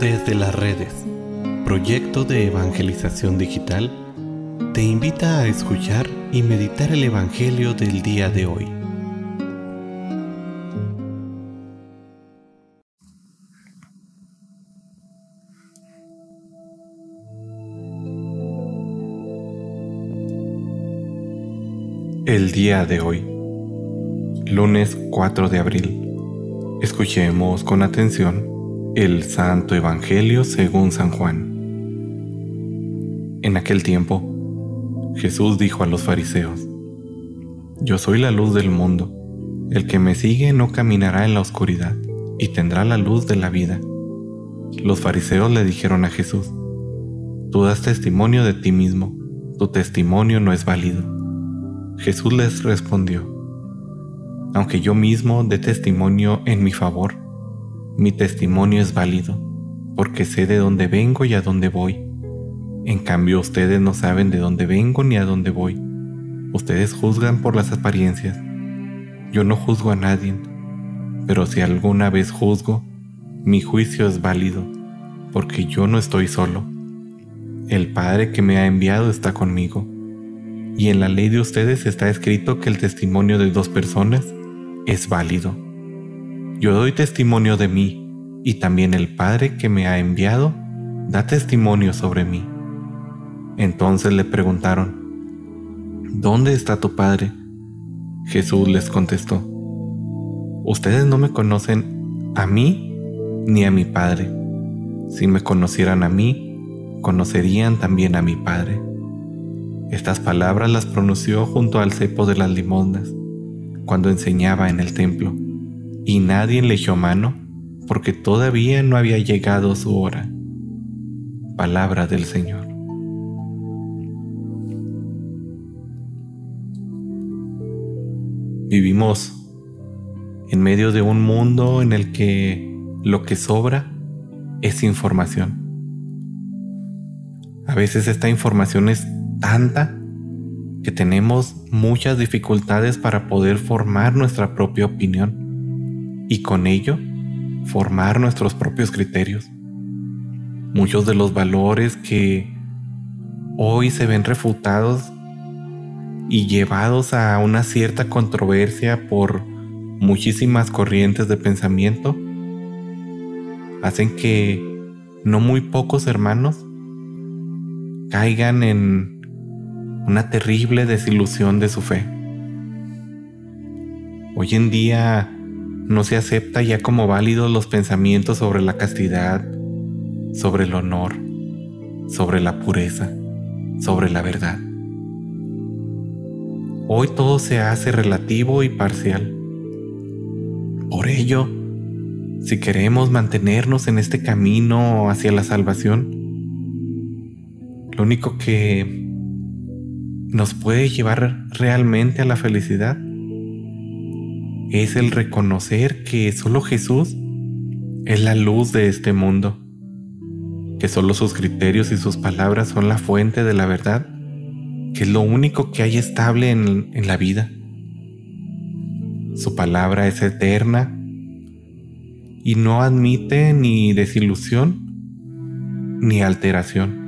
Desde las redes, proyecto de evangelización digital, te invita a escuchar y meditar el Evangelio del día de hoy. El día de hoy, lunes 4 de abril, escuchemos con atención el Santo Evangelio según San Juan. En aquel tiempo, Jesús dijo a los fariseos, Yo soy la luz del mundo, el que me sigue no caminará en la oscuridad y tendrá la luz de la vida. Los fariseos le dijeron a Jesús, Tú das testimonio de ti mismo, tu testimonio no es válido. Jesús les respondió, Aunque yo mismo dé testimonio en mi favor, mi testimonio es válido, porque sé de dónde vengo y a dónde voy. En cambio, ustedes no saben de dónde vengo ni a dónde voy. Ustedes juzgan por las apariencias. Yo no juzgo a nadie, pero si alguna vez juzgo, mi juicio es válido, porque yo no estoy solo. El Padre que me ha enviado está conmigo, y en la ley de ustedes está escrito que el testimonio de dos personas es válido. Yo doy testimonio de mí, y también el Padre que me ha enviado da testimonio sobre mí. Entonces le preguntaron, ¿Dónde está tu Padre? Jesús les contestó, Ustedes no me conocen a mí ni a mi Padre. Si me conocieran a mí, conocerían también a mi Padre. Estas palabras las pronunció junto al cepo de las limosnas, cuando enseñaba en el templo y nadie le echó mano porque todavía no había llegado su hora. Palabra del Señor. Vivimos en medio de un mundo en el que lo que sobra es información. A veces esta información es tanta que tenemos muchas dificultades para poder formar nuestra propia opinión y con ello formar nuestros propios criterios. Muchos de los valores que hoy se ven refutados y llevados a una cierta controversia por muchísimas corrientes de pensamiento hacen que no muy pocos hermanos caigan en una terrible desilusión de su fe. Hoy en día no se acepta ya como válidos los pensamientos sobre la castidad, sobre el honor, sobre la pureza, sobre la verdad. Hoy todo se hace relativo y parcial. Por ello, si queremos mantenernos en este camino hacia la salvación, lo único que nos puede llevar realmente a la felicidad es el reconocer que solo Jesús es la luz de este mundo, que solo sus criterios y sus palabras son la fuente de la verdad, que es lo único que hay estable en, en la vida. Su palabra es eterna y no admite ni desilusión ni alteración.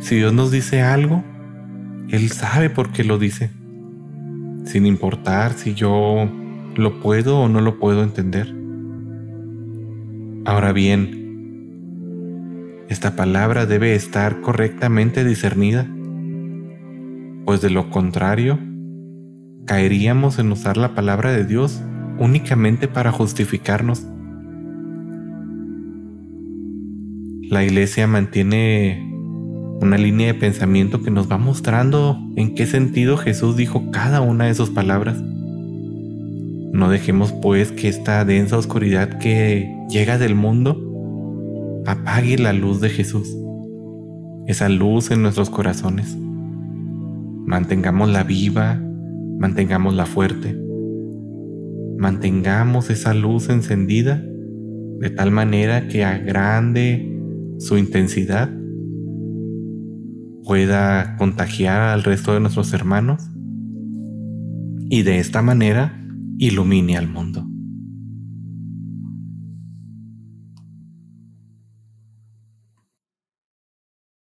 Si Dios nos dice algo, Él sabe por qué lo dice sin importar si yo lo puedo o no lo puedo entender. Ahora bien, esta palabra debe estar correctamente discernida, pues de lo contrario, caeríamos en usar la palabra de Dios únicamente para justificarnos. La iglesia mantiene una línea de pensamiento que nos va mostrando en qué sentido Jesús dijo cada una de sus palabras. No dejemos pues que esta densa oscuridad que llega del mundo apague la luz de Jesús, esa luz en nuestros corazones. Mantengámosla viva, mantengámosla fuerte, mantengamos esa luz encendida de tal manera que agrande su intensidad pueda contagiar al resto de nuestros hermanos y de esta manera ilumine al mundo.